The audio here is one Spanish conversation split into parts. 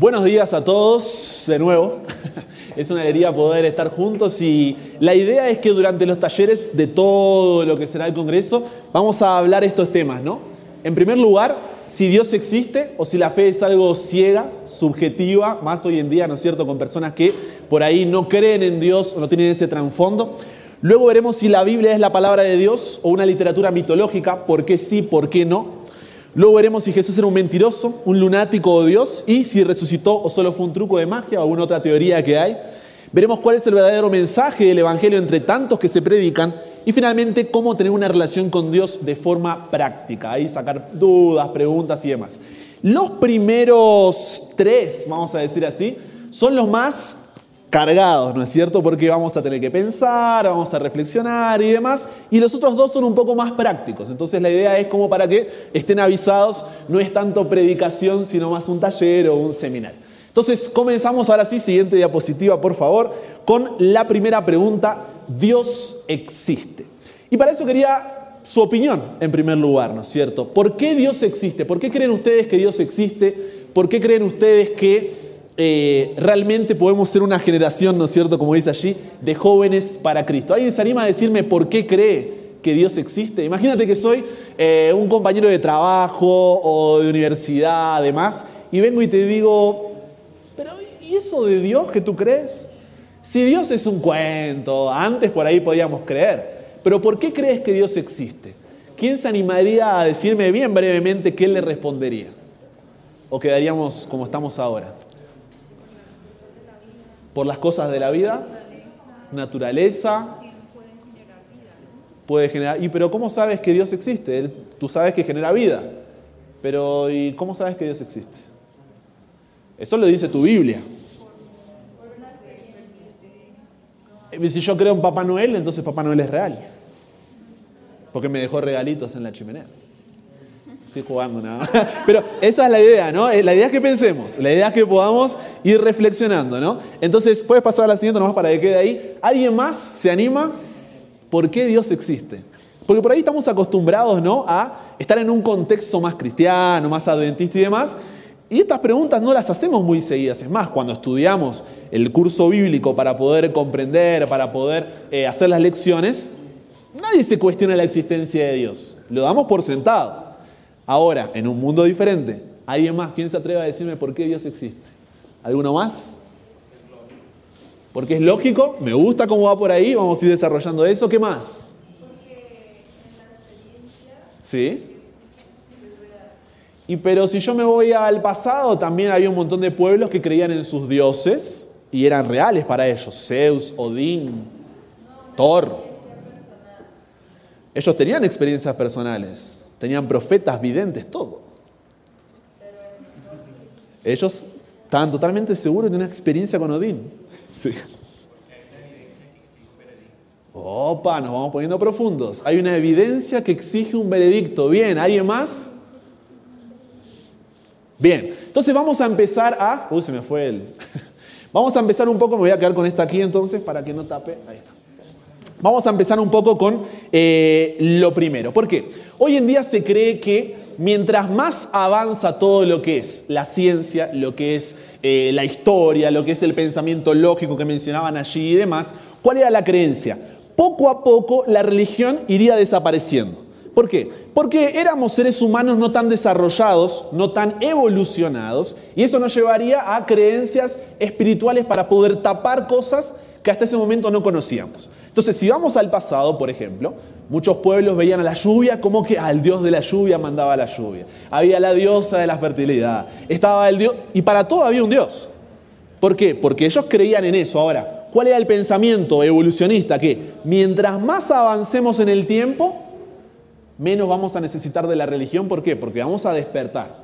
Buenos días a todos de nuevo. Es una alegría poder estar juntos y la idea es que durante los talleres de todo lo que será el Congreso vamos a hablar estos temas, ¿no? En primer lugar, si Dios existe o si la fe es algo ciega, subjetiva, más hoy en día, ¿no es cierto?, con personas que por ahí no creen en Dios o no tienen ese trasfondo. Luego veremos si la Biblia es la palabra de Dios o una literatura mitológica, por qué sí, por qué no. Luego veremos si Jesús era un mentiroso, un lunático o Dios y si resucitó o solo fue un truco de magia o alguna otra teoría que hay. Veremos cuál es el verdadero mensaje del Evangelio entre tantos que se predican y finalmente cómo tener una relación con Dios de forma práctica, ahí sacar dudas, preguntas y demás. Los primeros tres, vamos a decir así, son los más cargados, ¿no es cierto? Porque vamos a tener que pensar, vamos a reflexionar y demás. Y los otros dos son un poco más prácticos. Entonces la idea es como para que estén avisados, no es tanto predicación, sino más un taller o un seminario. Entonces comenzamos ahora sí, siguiente diapositiva por favor, con la primera pregunta, ¿Dios existe? Y para eso quería su opinión en primer lugar, ¿no es cierto? ¿Por qué Dios existe? ¿Por qué creen ustedes que Dios existe? ¿Por qué creen ustedes que eh, realmente podemos ser una generación, ¿no es cierto?, como dice allí, de jóvenes para Cristo. ¿Alguien se anima a decirme por qué cree que Dios existe? Imagínate que soy eh, un compañero de trabajo o de universidad, además, y vengo y te digo, pero ¿y eso de Dios que tú crees? Si Dios es un cuento, antes por ahí podíamos creer, pero ¿por qué crees que Dios existe? ¿Quién se animaría a decirme bien brevemente qué le respondería? ¿O quedaríamos como estamos ahora? Por las cosas de la vida, naturaleza, puede generar. ¿Y pero cómo sabes que Dios existe? Tú sabes que genera vida, pero ¿y cómo sabes que Dios existe? Eso lo dice tu Biblia. Si yo creo en Papá Noel, entonces Papá Noel es real. Porque me dejó regalitos en la chimenea. Estoy jugando nada Pero esa es la idea, ¿no? La idea es que pensemos, la idea es que podamos ir reflexionando, ¿no? Entonces, puedes pasar a la siguiente nomás para que quede ahí. ¿Alguien más se anima? ¿Por qué Dios existe? Porque por ahí estamos acostumbrados, ¿no? A estar en un contexto más cristiano, más adventista y demás. Y estas preguntas no las hacemos muy seguidas. Es más, cuando estudiamos el curso bíblico para poder comprender, para poder eh, hacer las lecciones, nadie se cuestiona la existencia de Dios. Lo damos por sentado. Ahora, en un mundo diferente, ¿alguien más? ¿Quién se atreve a decirme por qué Dios existe? ¿Alguno más? Porque es lógico, me gusta cómo va por ahí, vamos a ir desarrollando eso. ¿Qué más? ¿Sí? Y pero si yo me voy al pasado, también había un montón de pueblos que creían en sus dioses y eran reales para ellos. Zeus, Odín, Thor. Ellos tenían experiencias personales. Tenían profetas, videntes, todo. Ellos estaban totalmente seguros de una experiencia con Odín. Sí. Opa, nos vamos poniendo profundos. Hay una evidencia que exige un veredicto. Bien, ¿alguien más? Bien, entonces vamos a empezar a... Uy, se me fue el... Vamos a empezar un poco, me voy a quedar con esta aquí entonces para que no tape. Ahí está. Vamos a empezar un poco con eh, lo primero. ¿Por qué? Hoy en día se cree que mientras más avanza todo lo que es la ciencia, lo que es eh, la historia, lo que es el pensamiento lógico que mencionaban allí y demás, ¿cuál era la creencia? Poco a poco la religión iría desapareciendo. ¿Por qué? Porque éramos seres humanos no tan desarrollados, no tan evolucionados, y eso nos llevaría a creencias espirituales para poder tapar cosas que hasta ese momento no conocíamos. Entonces, si vamos al pasado, por ejemplo, muchos pueblos veían a la lluvia como que al dios de la lluvia mandaba la lluvia. Había la diosa de la fertilidad. Estaba el dios. Y para todo había un dios. ¿Por qué? Porque ellos creían en eso. Ahora, ¿cuál era el pensamiento evolucionista? Que mientras más avancemos en el tiempo, menos vamos a necesitar de la religión. ¿Por qué? Porque vamos a despertar.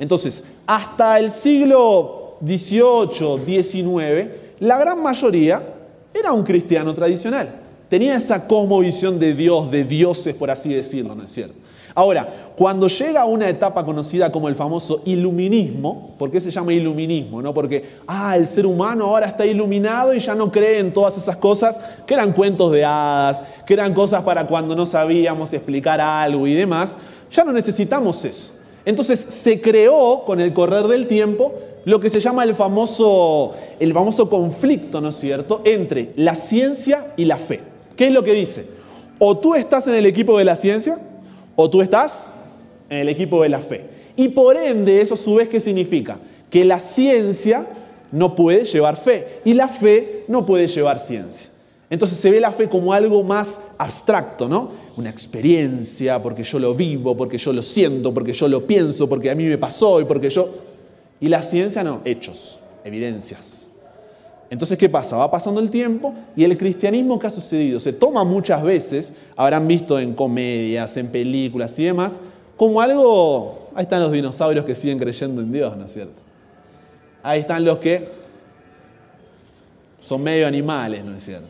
Entonces, hasta el siglo XVIII, XIX, la gran mayoría era un cristiano tradicional. Tenía esa cosmovisión de Dios, de dioses, por así decirlo, ¿no es cierto? Ahora, cuando llega a una etapa conocida como el famoso iluminismo, ¿por qué se llama iluminismo? No? Porque, ah, el ser humano ahora está iluminado y ya no cree en todas esas cosas que eran cuentos de hadas, que eran cosas para cuando no sabíamos explicar algo y demás. Ya no necesitamos eso. Entonces se creó con el correr del tiempo lo que se llama el famoso, el famoso conflicto, ¿no es cierto?, entre la ciencia y la fe. ¿Qué es lo que dice? O tú estás en el equipo de la ciencia o tú estás en el equipo de la fe. Y por ende, eso a su vez, ¿qué significa? Que la ciencia no puede llevar fe y la fe no puede llevar ciencia. Entonces se ve la fe como algo más abstracto, ¿no? Una experiencia, porque yo lo vivo, porque yo lo siento, porque yo lo pienso, porque a mí me pasó y porque yo... Y la ciencia no, hechos, evidencias. Entonces, ¿qué pasa? Va pasando el tiempo y el cristianismo que ha sucedido se toma muchas veces, habrán visto en comedias, en películas y demás, como algo, ahí están los dinosaurios que siguen creyendo en Dios, ¿no es cierto? Ahí están los que son medio animales, ¿no es cierto?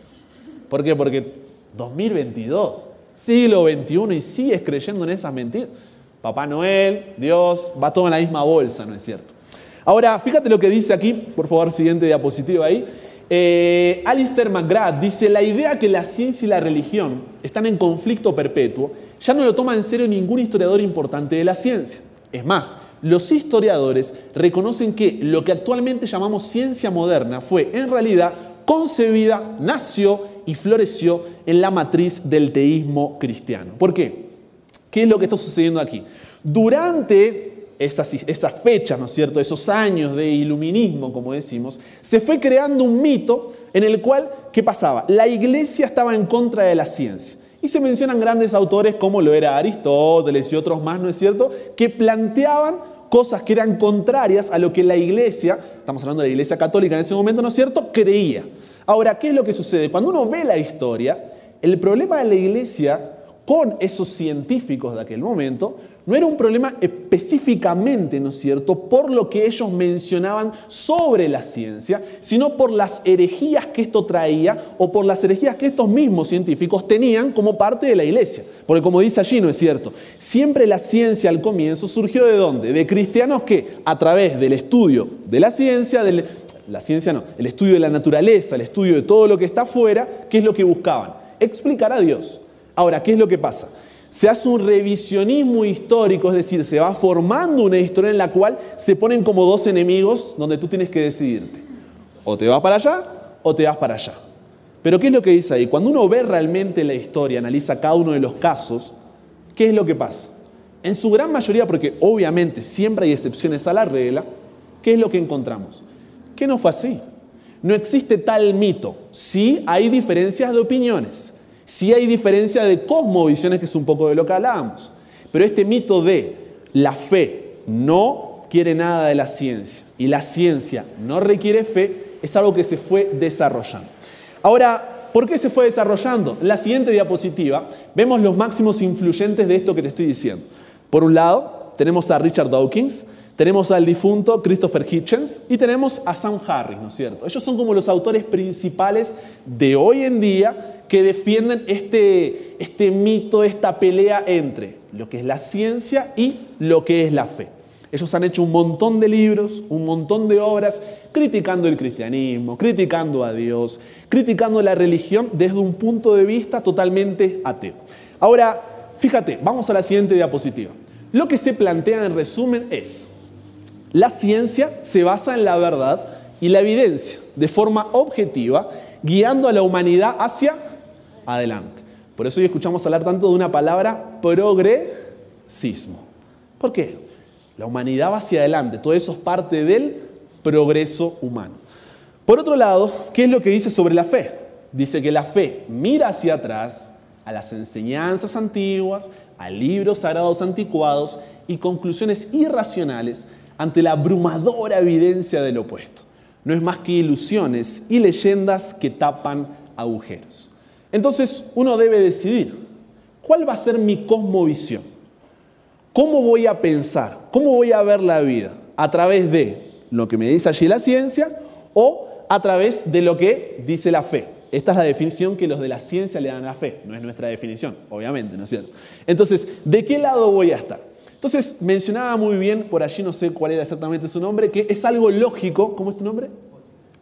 ¿Por qué? Porque 2022, siglo XXI y sigues creyendo en esas mentiras. Papá Noel, Dios, va todo en la misma bolsa, ¿no es cierto? Ahora, fíjate lo que dice aquí, por favor, siguiente diapositiva ahí. Eh, Alistair McGrath dice, la idea que la ciencia y la religión están en conflicto perpetuo ya no lo toma en serio ningún historiador importante de la ciencia. Es más, los historiadores reconocen que lo que actualmente llamamos ciencia moderna fue en realidad concebida, nació y floreció en la matriz del teísmo cristiano. ¿Por qué? ¿Qué es lo que está sucediendo aquí? Durante esas, fechas, ¿no es cierto?, esos años de iluminismo, como decimos, se fue creando un mito en el cual, ¿qué pasaba? La iglesia estaba en contra de la ciencia. Y se mencionan grandes autores como lo era Aristóteles y otros más, ¿no es cierto?, que planteaban cosas que eran contrarias a lo que la iglesia, estamos hablando de la iglesia católica en ese momento, ¿no es cierto?, creía. Ahora, ¿qué es lo que sucede? Cuando uno ve la historia, el problema de la iglesia con esos científicos de aquel momento no era un problema específicamente, ¿no es cierto?, por lo que ellos mencionaban sobre la ciencia, sino por las herejías que esto traía o por las herejías que estos mismos científicos tenían como parte de la iglesia. Porque como dice allí, ¿no es cierto? Siempre la ciencia al comienzo surgió de dónde? De cristianos que a través del estudio de la ciencia, la ciencia no, el estudio de la naturaleza, el estudio de todo lo que está afuera, ¿qué es lo que buscaban? Explicar a Dios. Ahora, ¿qué es lo que pasa? Se hace un revisionismo histórico, es decir, se va formando una historia en la cual se ponen como dos enemigos donde tú tienes que decidirte. O te vas para allá o te vas para allá. Pero ¿qué es lo que dice ahí? Cuando uno ve realmente la historia, analiza cada uno de los casos, ¿qué es lo que pasa? En su gran mayoría, porque obviamente siempre hay excepciones a la regla, ¿qué es lo que encontramos? Que no fue así. No existe tal mito. Sí hay diferencias de opiniones. Sí hay diferencia de cosmovisiones, que es un poco de lo que hablábamos. Pero este mito de la fe no quiere nada de la ciencia y la ciencia no requiere fe es algo que se fue desarrollando. Ahora, ¿por qué se fue desarrollando? En la siguiente diapositiva vemos los máximos influyentes de esto que te estoy diciendo. Por un lado, tenemos a Richard Dawkins, tenemos al difunto Christopher Hitchens y tenemos a Sam Harris, ¿no es cierto? Ellos son como los autores principales de hoy en día que defienden este, este mito, esta pelea entre lo que es la ciencia y lo que es la fe. Ellos han hecho un montón de libros, un montón de obras criticando el cristianismo, criticando a Dios, criticando la religión desde un punto de vista totalmente ateo. Ahora, fíjate, vamos a la siguiente diapositiva. Lo que se plantea en resumen es, la ciencia se basa en la verdad y la evidencia de forma objetiva, guiando a la humanidad hacia adelante. Por eso hoy escuchamos hablar tanto de una palabra progresismo. ¿Por qué? La humanidad va hacia adelante, todo eso es parte del progreso humano. Por otro lado, ¿qué es lo que dice sobre la fe? Dice que la fe mira hacia atrás a las enseñanzas antiguas, a libros sagrados anticuados y conclusiones irracionales ante la abrumadora evidencia del opuesto. No es más que ilusiones y leyendas que tapan agujeros. Entonces uno debe decidir, ¿cuál va a ser mi cosmovisión? ¿Cómo voy a pensar? ¿Cómo voy a ver la vida? ¿A través de lo que me dice allí la ciencia o a través de lo que dice la fe? Esta es la definición que los de la ciencia le dan a la fe, no es nuestra definición, obviamente, ¿no es cierto? Entonces, ¿de qué lado voy a estar? Entonces, mencionaba muy bien, por allí no sé cuál era exactamente su nombre, que es algo lógico, ¿cómo es tu nombre?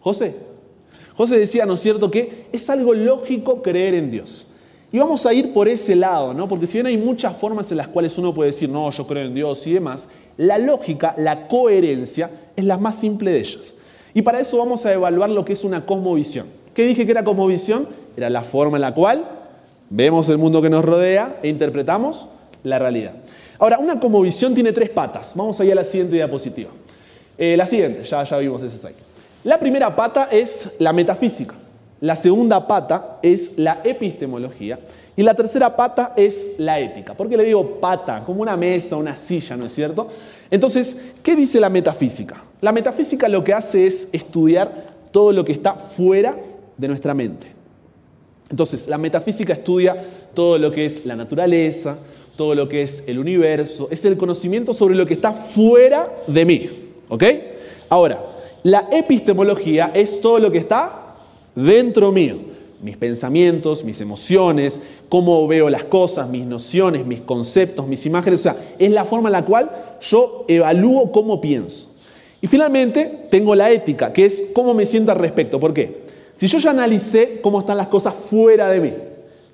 José. José decía, ¿no es cierto?, que es algo lógico creer en Dios. Y vamos a ir por ese lado, ¿no? Porque si bien hay muchas formas en las cuales uno puede decir, no, yo creo en Dios y demás, la lógica, la coherencia es la más simple de ellas. Y para eso vamos a evaluar lo que es una cosmovisión. ¿Qué dije que era cosmovisión? Era la forma en la cual vemos el mundo que nos rodea e interpretamos la realidad. Ahora, una cosmovisión tiene tres patas. Vamos a a la siguiente diapositiva. Eh, la siguiente, ya, ya vimos ese ahí. La primera pata es la metafísica. La segunda pata es la epistemología. Y la tercera pata es la ética. ¿Por qué le digo pata? Como una mesa, una silla, ¿no es cierto? Entonces, ¿qué dice la metafísica? La metafísica lo que hace es estudiar todo lo que está fuera de nuestra mente. Entonces, la metafísica estudia todo lo que es la naturaleza, todo lo que es el universo, es el conocimiento sobre lo que está fuera de mí. ¿Ok? Ahora, la epistemología es todo lo que está dentro mío. Mis pensamientos, mis emociones, cómo veo las cosas, mis nociones, mis conceptos, mis imágenes. O sea, es la forma en la cual yo evalúo cómo pienso. Y finalmente tengo la ética, que es cómo me siento al respecto. ¿Por qué? Si yo ya analicé cómo están las cosas fuera de mí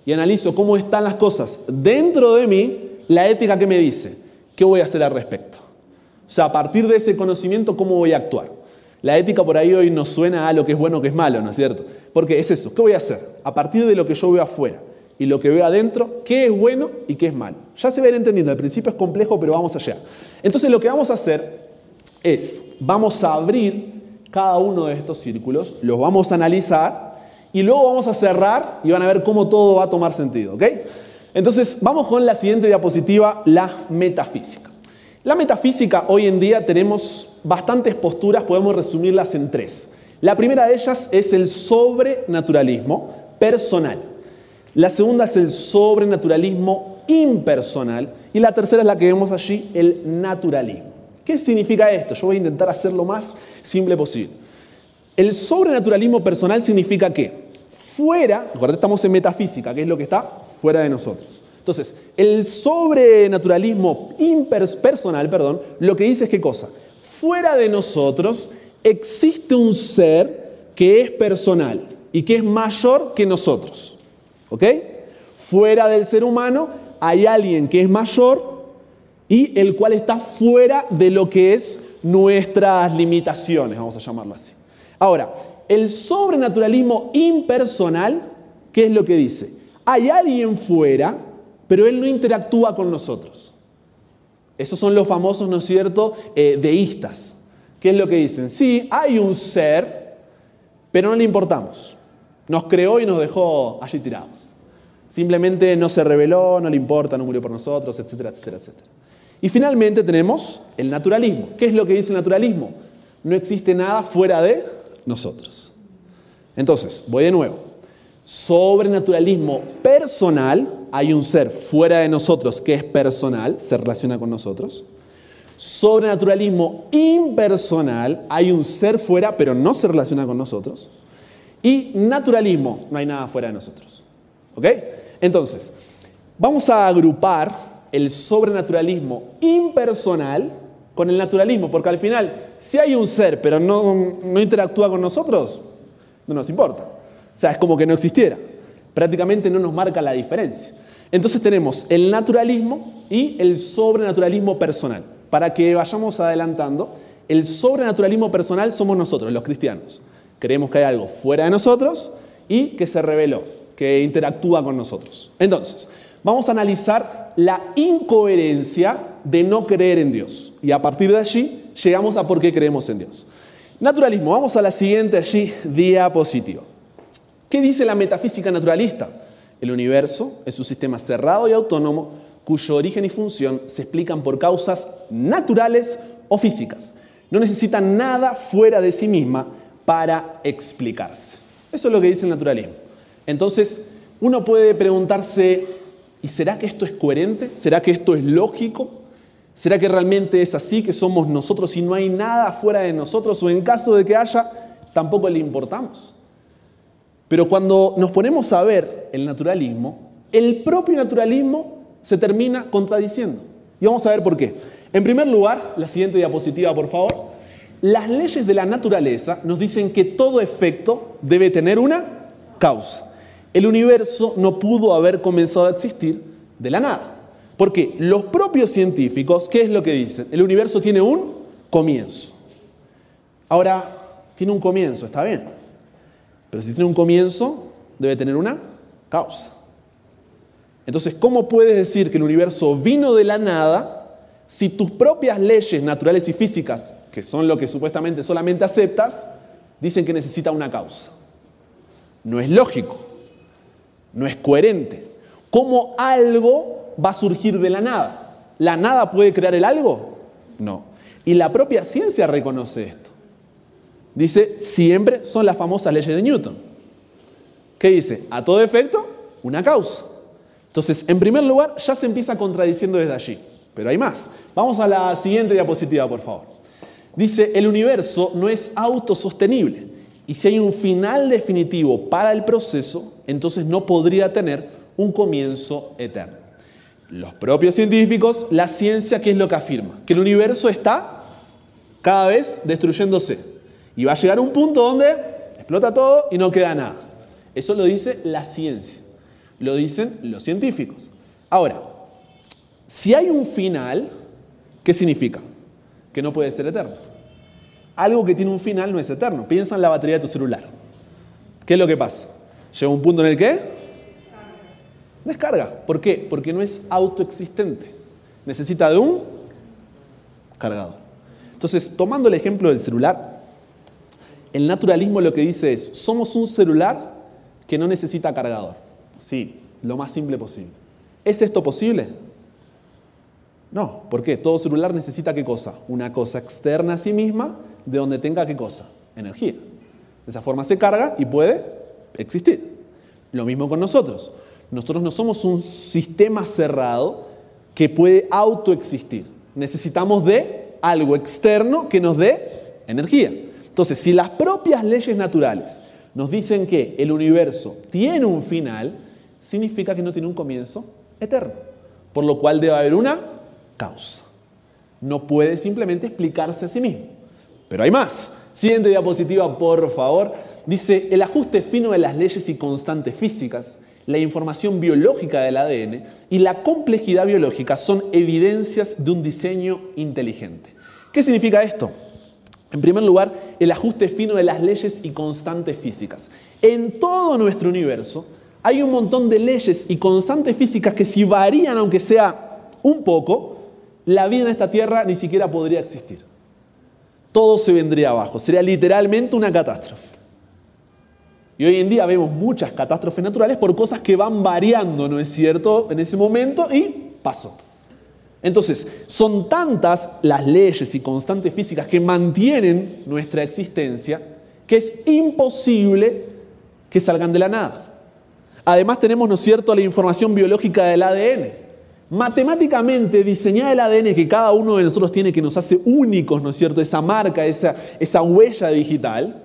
y analizo cómo están las cosas dentro de mí, la ética que me dice, ¿qué voy a hacer al respecto? O sea, a partir de ese conocimiento, ¿cómo voy a actuar? La ética por ahí hoy nos suena a lo que es bueno, que es malo, ¿no es cierto? Porque es eso, ¿qué voy a hacer? A partir de lo que yo veo afuera y lo que veo adentro, ¿qué es bueno y qué es malo? Ya se va a ir entendiendo, al principio es complejo, pero vamos allá. Entonces lo que vamos a hacer es, vamos a abrir cada uno de estos círculos, los vamos a analizar y luego vamos a cerrar y van a ver cómo todo va a tomar sentido, ¿ok? Entonces vamos con la siguiente diapositiva, la metafísica. La metafísica hoy en día tenemos bastantes posturas, podemos resumirlas en tres. La primera de ellas es el sobrenaturalismo personal. La segunda es el sobrenaturalismo impersonal. Y la tercera es la que vemos allí, el naturalismo. ¿Qué significa esto? Yo voy a intentar hacer lo más simple posible. El sobrenaturalismo personal significa que fuera, recuerda, estamos en metafísica, que es lo que está fuera de nosotros. Entonces, el sobrenaturalismo impersonal, perdón, lo que dice es qué cosa? Fuera de nosotros existe un ser que es personal y que es mayor que nosotros. ¿Ok? Fuera del ser humano hay alguien que es mayor y el cual está fuera de lo que es nuestras limitaciones, vamos a llamarlo así. Ahora, el sobrenaturalismo impersonal, ¿qué es lo que dice? Hay alguien fuera pero Él no interactúa con nosotros. Esos son los famosos, ¿no es cierto?, eh, deístas. ¿Qué es lo que dicen? Sí, hay un ser, pero no le importamos. Nos creó y nos dejó allí tirados. Simplemente no se reveló, no le importa, no murió por nosotros, etcétera, etcétera, etcétera. Y finalmente tenemos el naturalismo. ¿Qué es lo que dice el naturalismo? No existe nada fuera de nosotros. Entonces, voy de nuevo. Sobrenaturalismo personal hay un ser fuera de nosotros que es personal, se relaciona con nosotros. Sobrenaturalismo impersonal, hay un ser fuera, pero no se relaciona con nosotros. Y naturalismo, no hay nada fuera de nosotros. ¿Ok? Entonces, vamos a agrupar el sobrenaturalismo impersonal con el naturalismo, porque al final, si hay un ser, pero no, no interactúa con nosotros, no nos importa. O sea, es como que no existiera prácticamente no nos marca la diferencia. Entonces tenemos el naturalismo y el sobrenaturalismo personal. Para que vayamos adelantando, el sobrenaturalismo personal somos nosotros, los cristianos. Creemos que hay algo fuera de nosotros y que se reveló, que interactúa con nosotros. Entonces, vamos a analizar la incoherencia de no creer en Dios. Y a partir de allí llegamos a por qué creemos en Dios. Naturalismo, vamos a la siguiente allí diapositiva. ¿Qué dice la metafísica naturalista? El universo es un sistema cerrado y autónomo cuyo origen y función se explican por causas naturales o físicas. No necesita nada fuera de sí misma para explicarse. Eso es lo que dice el naturalismo. Entonces, uno puede preguntarse, ¿y será que esto es coherente? ¿Será que esto es lógico? ¿Será que realmente es así, que somos nosotros y no hay nada fuera de nosotros? ¿O en caso de que haya, tampoco le importamos? Pero cuando nos ponemos a ver el naturalismo, el propio naturalismo se termina contradiciendo. Y vamos a ver por qué. En primer lugar, la siguiente diapositiva, por favor. Las leyes de la naturaleza nos dicen que todo efecto debe tener una causa. el universo no pudo haber comenzado a existir de la nada. Porque los propios científicos, ¿qué es lo que dicen? El universo tiene un comienzo. Ahora, tiene un comienzo, está bien. Pero si tiene un comienzo, debe tener una causa. Entonces, ¿cómo puedes decir que el universo vino de la nada si tus propias leyes naturales y físicas, que son lo que supuestamente solamente aceptas, dicen que necesita una causa? No es lógico, no es coherente. ¿Cómo algo va a surgir de la nada? ¿La nada puede crear el algo? No. Y la propia ciencia reconoce esto. Dice, siempre son las famosas leyes de Newton. ¿Qué dice? A todo efecto, una causa. Entonces, en primer lugar, ya se empieza contradiciendo desde allí. Pero hay más. Vamos a la siguiente diapositiva, por favor. Dice, el universo no es autosostenible. Y si hay un final definitivo para el proceso, entonces no podría tener un comienzo eterno. Los propios científicos, la ciencia, ¿qué es lo que afirma? Que el universo está cada vez destruyéndose. Y va a llegar un punto donde explota todo y no queda nada. Eso lo dice la ciencia. Lo dicen los científicos. Ahora, si hay un final, ¿qué significa? Que no puede ser eterno. Algo que tiene un final no es eterno. Piensa en la batería de tu celular. ¿Qué es lo que pasa? Llega un punto en el que descarga. ¿Por qué? Porque no es autoexistente. Necesita de un cargador. Entonces, tomando el ejemplo del celular, el naturalismo lo que dice es, somos un celular que no necesita cargador. Sí, lo más simple posible. ¿Es esto posible? No, ¿por qué? Todo celular necesita qué cosa? Una cosa externa a sí misma de donde tenga qué cosa? Energía. De esa forma se carga y puede existir. Lo mismo con nosotros. Nosotros no somos un sistema cerrado que puede autoexistir. Necesitamos de algo externo que nos dé energía. Entonces, si las propias leyes naturales nos dicen que el universo tiene un final, significa que no tiene un comienzo eterno. Por lo cual debe haber una causa. No puede simplemente explicarse a sí mismo. Pero hay más. Siguiente diapositiva, por favor. Dice, el ajuste fino de las leyes y constantes físicas, la información biológica del ADN y la complejidad biológica son evidencias de un diseño inteligente. ¿Qué significa esto? En primer lugar, el ajuste fino de las leyes y constantes físicas. En todo nuestro universo hay un montón de leyes y constantes físicas que si varían, aunque sea un poco, la vida en esta tierra ni siquiera podría existir. Todo se vendría abajo, sería literalmente una catástrofe. Y hoy en día vemos muchas catástrofes naturales por cosas que van variando, ¿no es cierto?, en ese momento y pasó. Entonces, son tantas las leyes y constantes físicas que mantienen nuestra existencia que es imposible que salgan de la nada. Además tenemos, ¿no es cierto?, la información biológica del ADN. Matemáticamente diseñar el ADN que cada uno de nosotros tiene que nos hace únicos, ¿no es cierto? Esa marca, esa, esa huella digital,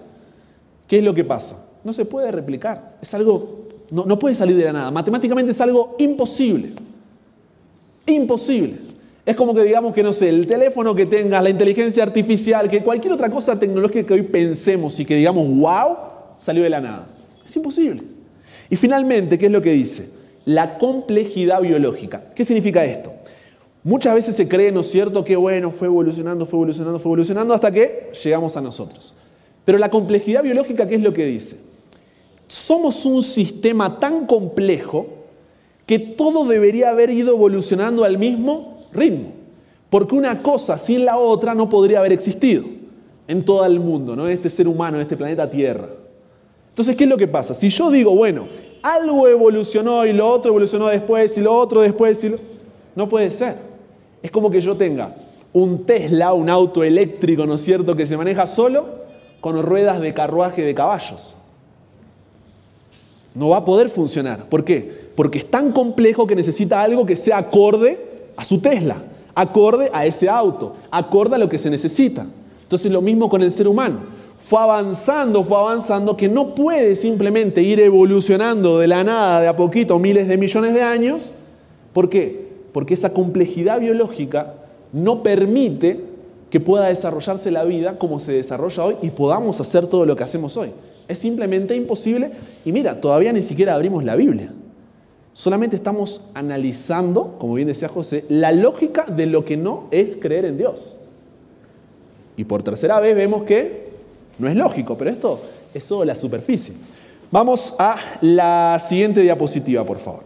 ¿qué es lo que pasa? No se puede replicar. Es algo, no, no puede salir de la nada. Matemáticamente es algo imposible. Imposible. Es como que digamos que, no sé, el teléfono que tengas, la inteligencia artificial, que cualquier otra cosa tecnológica que hoy pensemos y que digamos, wow, salió de la nada. Es imposible. Y finalmente, ¿qué es lo que dice? la complejidad biológica. ¿Qué significa esto? Muchas veces se cree, ¿no es cierto?, que bueno, fue evolucionando, fue evolucionando, fue evolucionando hasta que llegamos a nosotros. Pero la complejidad biológica, ¿qué es lo que dice? Somos un sistema tan complejo que todo debería haber ido evolucionando al mismo ritmo. Porque una cosa sin la otra no podría haber existido en todo el mundo, ¿no? en este ser humano, en este planeta Tierra. Entonces, ¿qué es lo que pasa? Si yo digo, bueno, algo evolucionó y lo otro evolucionó después y lo otro después y lo... No puede ser. Es como que yo tenga un Tesla, un auto eléctrico, ¿no es cierto?, que se maneja solo con ruedas de carruaje de caballos. No va a poder funcionar. ¿Por qué? Porque es tan complejo que necesita algo que sea acorde a su Tesla, acorde a ese auto, acorde a lo que se necesita. Entonces lo mismo con el ser humano fue avanzando, fue avanzando, que no puede simplemente ir evolucionando de la nada, de a poquito, miles de millones de años. ¿Por qué? Porque esa complejidad biológica no permite que pueda desarrollarse la vida como se desarrolla hoy y podamos hacer todo lo que hacemos hoy. Es simplemente imposible. Y mira, todavía ni siquiera abrimos la Biblia. Solamente estamos analizando, como bien decía José, la lógica de lo que no es creer en Dios. Y por tercera vez vemos que no es lógico, pero esto es solo la superficie. Vamos a la siguiente diapositiva, por favor.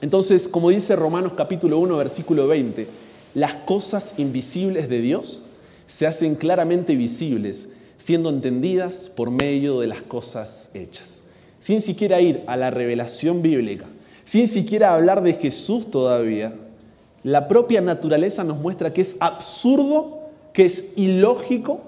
Entonces, como dice Romanos capítulo 1, versículo 20, las cosas invisibles de Dios se hacen claramente visibles, siendo entendidas por medio de las cosas hechas. Sin siquiera ir a la revelación bíblica, sin siquiera hablar de Jesús todavía, la propia naturaleza nos muestra que es absurdo, que es ilógico,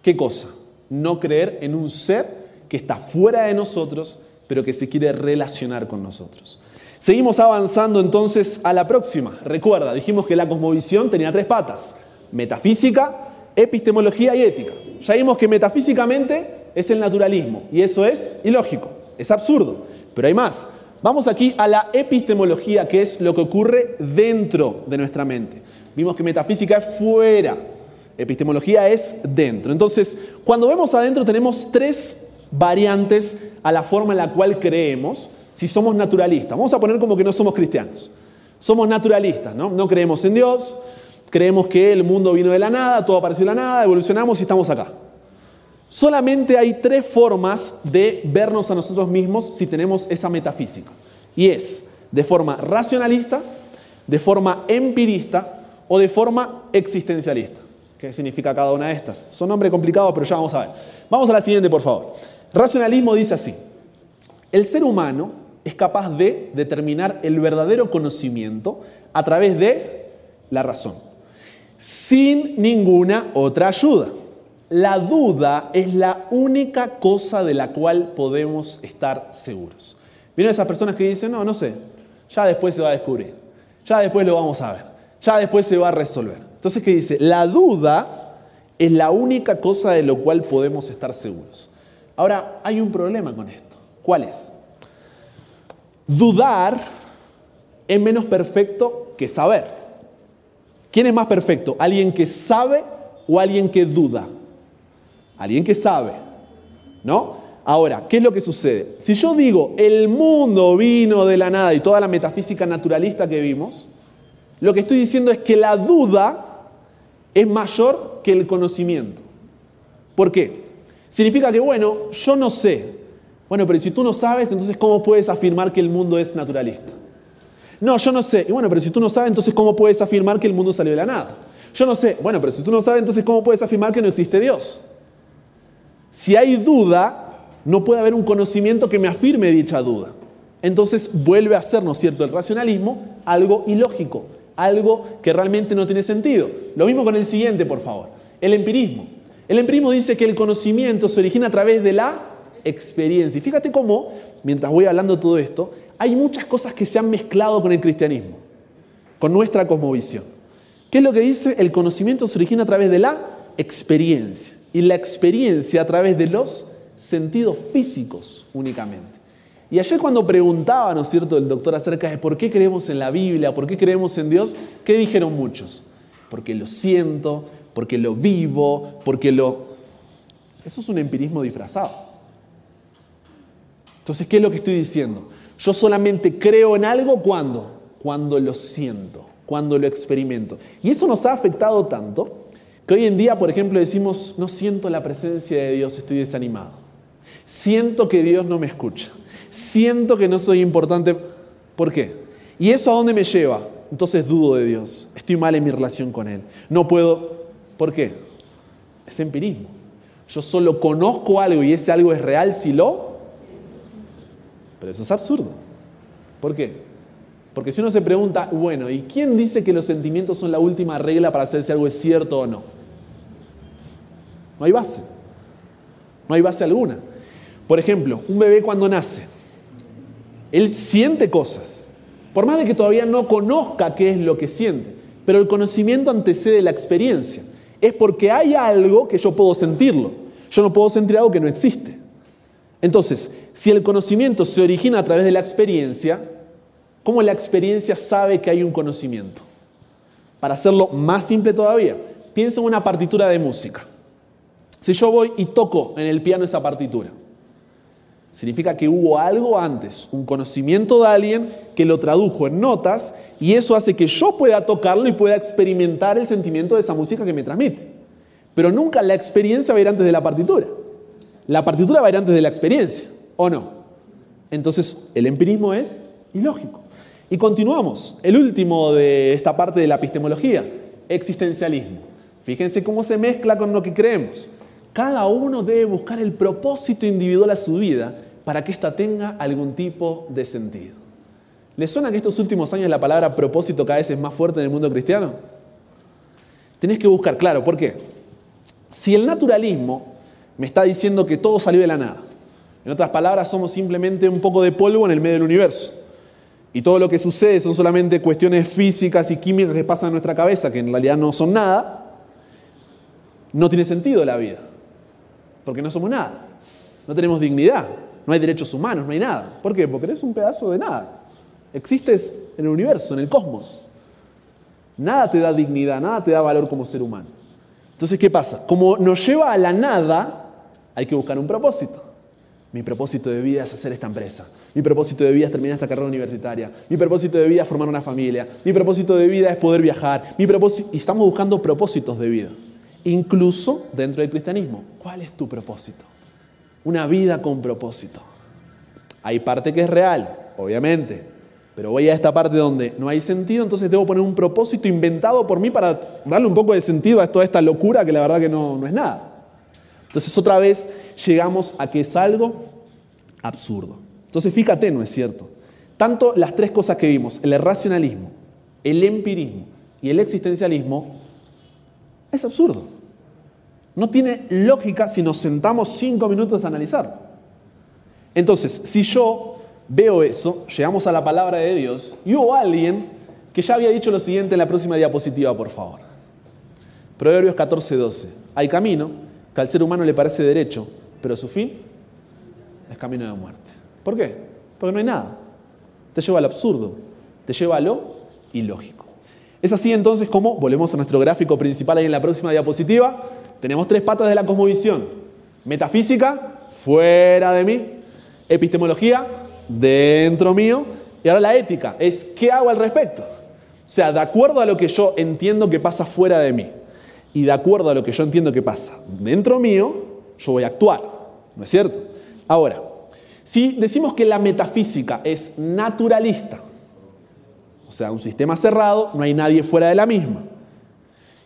¿qué cosa? No creer en un ser que está fuera de nosotros, pero que se quiere relacionar con nosotros. Seguimos avanzando entonces a la próxima. Recuerda, dijimos que la cosmovisión tenía tres patas, metafísica, epistemología y ética. Ya vimos que metafísicamente es el naturalismo, y eso es ilógico, es absurdo, pero hay más. Vamos aquí a la epistemología, que es lo que ocurre dentro de nuestra mente. Vimos que metafísica es fuera, epistemología es dentro. Entonces, cuando vemos adentro tenemos tres variantes a la forma en la cual creemos si somos naturalistas. Vamos a poner como que no somos cristianos. Somos naturalistas, ¿no? No creemos en Dios, creemos que el mundo vino de la nada, todo apareció de la nada, evolucionamos y estamos acá. Solamente hay tres formas de vernos a nosotros mismos si tenemos esa metafísica. Y es de forma racionalista, de forma empirista o de forma existencialista. ¿Qué significa cada una de estas? Son nombres complicados, pero ya vamos a ver. Vamos a la siguiente, por favor. Racionalismo dice así. El ser humano es capaz de determinar el verdadero conocimiento a través de la razón, sin ninguna otra ayuda. La duda es la única cosa de la cual podemos estar seguros. ¿Vieron esas personas que dicen, no, no sé, ya después se va a descubrir, ya después lo vamos a ver, ya después se va a resolver? Entonces, ¿qué dice? La duda es la única cosa de lo cual podemos estar seguros. Ahora, hay un problema con esto. ¿Cuál es? Dudar es menos perfecto que saber. ¿Quién es más perfecto? ¿Alguien que sabe o alguien que duda? Alguien que sabe, ¿no? Ahora, ¿qué es lo que sucede? Si yo digo el mundo vino de la nada y toda la metafísica naturalista que vimos, lo que estoy diciendo es que la duda es mayor que el conocimiento. ¿Por qué? Significa que, bueno, yo no sé. Bueno, pero si tú no sabes, entonces ¿cómo puedes afirmar que el mundo es naturalista? No, yo no sé. Y bueno, pero si tú no sabes, entonces ¿cómo puedes afirmar que el mundo salió de la nada? Yo no sé. Bueno, pero si tú no sabes, entonces ¿cómo puedes afirmar que no existe Dios? Si hay duda, no puede haber un conocimiento que me afirme dicha duda. Entonces vuelve a ser, ¿no es cierto?, el racionalismo algo ilógico, algo que realmente no tiene sentido. Lo mismo con el siguiente, por favor, el empirismo. El empirismo dice que el conocimiento se origina a través de la experiencia. Y fíjate cómo, mientras voy hablando todo esto, hay muchas cosas que se han mezclado con el cristianismo, con nuestra cosmovisión. ¿Qué es lo que dice? El conocimiento se origina a través de la experiencia y la experiencia a través de los sentidos físicos únicamente. Y ayer cuando preguntaba, ¿no es cierto?, el doctor acerca de por qué creemos en la Biblia, por qué creemos en Dios, ¿qué dijeron muchos? Porque lo siento, porque lo vivo, porque lo... Eso es un empirismo disfrazado. Entonces, ¿qué es lo que estoy diciendo? Yo solamente creo en algo cuando, cuando lo siento, cuando lo experimento. Y eso nos ha afectado tanto que hoy en día, por ejemplo, decimos, no siento la presencia de Dios, estoy desanimado. Siento que Dios no me escucha. Siento que no soy importante. ¿Por qué? ¿Y eso a dónde me lleva? Entonces dudo de Dios. Estoy mal en mi relación con Él. No puedo. ¿Por qué? Es empirismo. Yo solo conozco algo y ese algo es real si lo... Pero eso es absurdo. ¿Por qué? Porque si uno se pregunta, bueno, ¿y quién dice que los sentimientos son la última regla para saber si algo es cierto o no? No hay base. No hay base alguna. Por ejemplo, un bebé cuando nace, él siente cosas, por más de que todavía no conozca qué es lo que siente, pero el conocimiento antecede la experiencia. Es porque hay algo que yo puedo sentirlo. Yo no puedo sentir algo que no existe. Entonces, si el conocimiento se origina a través de la experiencia, ¿cómo la experiencia sabe que hay un conocimiento? Para hacerlo más simple todavía, piensa en una partitura de música. Si yo voy y toco en el piano esa partitura, Significa que hubo algo antes, un conocimiento de alguien que lo tradujo en notas y eso hace que yo pueda tocarlo y pueda experimentar el sentimiento de esa música que me transmite. Pero nunca la experiencia va a ir antes de la partitura. La partitura va a ir antes de la experiencia, ¿o no? Entonces, el empirismo es ilógico. Y continuamos. El último de esta parte de la epistemología, existencialismo. Fíjense cómo se mezcla con lo que creemos. Cada uno debe buscar el propósito individual a su vida para que ésta tenga algún tipo de sentido. ¿Les suena que estos últimos años la palabra propósito cada vez es más fuerte en el mundo cristiano? Tenés que buscar, claro, ¿por qué? Si el naturalismo me está diciendo que todo salió de la nada, en otras palabras, somos simplemente un poco de polvo en el medio del universo, y todo lo que sucede son solamente cuestiones físicas y químicas que pasan en nuestra cabeza, que en realidad no son nada, no tiene sentido la vida porque no somos nada. No tenemos dignidad, no hay derechos humanos, no hay nada. ¿Por qué? Porque eres un pedazo de nada. Existes en el universo, en el cosmos. Nada te da dignidad, nada te da valor como ser humano. Entonces, ¿qué pasa? Como nos lleva a la nada, hay que buscar un propósito. Mi propósito de vida es hacer esta empresa. Mi propósito de vida es terminar esta carrera universitaria. Mi propósito de vida es formar una familia. Mi propósito de vida es poder viajar. Mi propósito... Y estamos buscando propósitos de vida incluso dentro del cristianismo. ¿Cuál es tu propósito? Una vida con propósito. Hay parte que es real, obviamente, pero voy a esta parte donde no hay sentido, entonces debo poner un propósito inventado por mí para darle un poco de sentido a toda esta locura que la verdad que no, no es nada. Entonces otra vez llegamos a que es algo absurdo. Entonces fíjate, ¿no es cierto? Tanto las tres cosas que vimos, el racionalismo, el empirismo y el existencialismo, es absurdo. No tiene lógica si nos sentamos cinco minutos a analizar. Entonces, si yo veo eso, llegamos a la palabra de Dios y hubo alguien que ya había dicho lo siguiente en la próxima diapositiva, por favor. Proverbios 14, 12. Hay camino que al ser humano le parece derecho, pero su fin es camino de muerte. ¿Por qué? Porque no hay nada. Te lleva al absurdo, te lleva a lo ilógico. Es así entonces como, volvemos a nuestro gráfico principal ahí en la próxima diapositiva, tenemos tres patas de la cosmovisión. Metafísica, fuera de mí. Epistemología, dentro mío. Y ahora la ética, es qué hago al respecto. O sea, de acuerdo a lo que yo entiendo que pasa fuera de mí y de acuerdo a lo que yo entiendo que pasa dentro mío, yo voy a actuar. ¿No es cierto? Ahora, si decimos que la metafísica es naturalista, o sea, un sistema cerrado, no hay nadie fuera de la misma,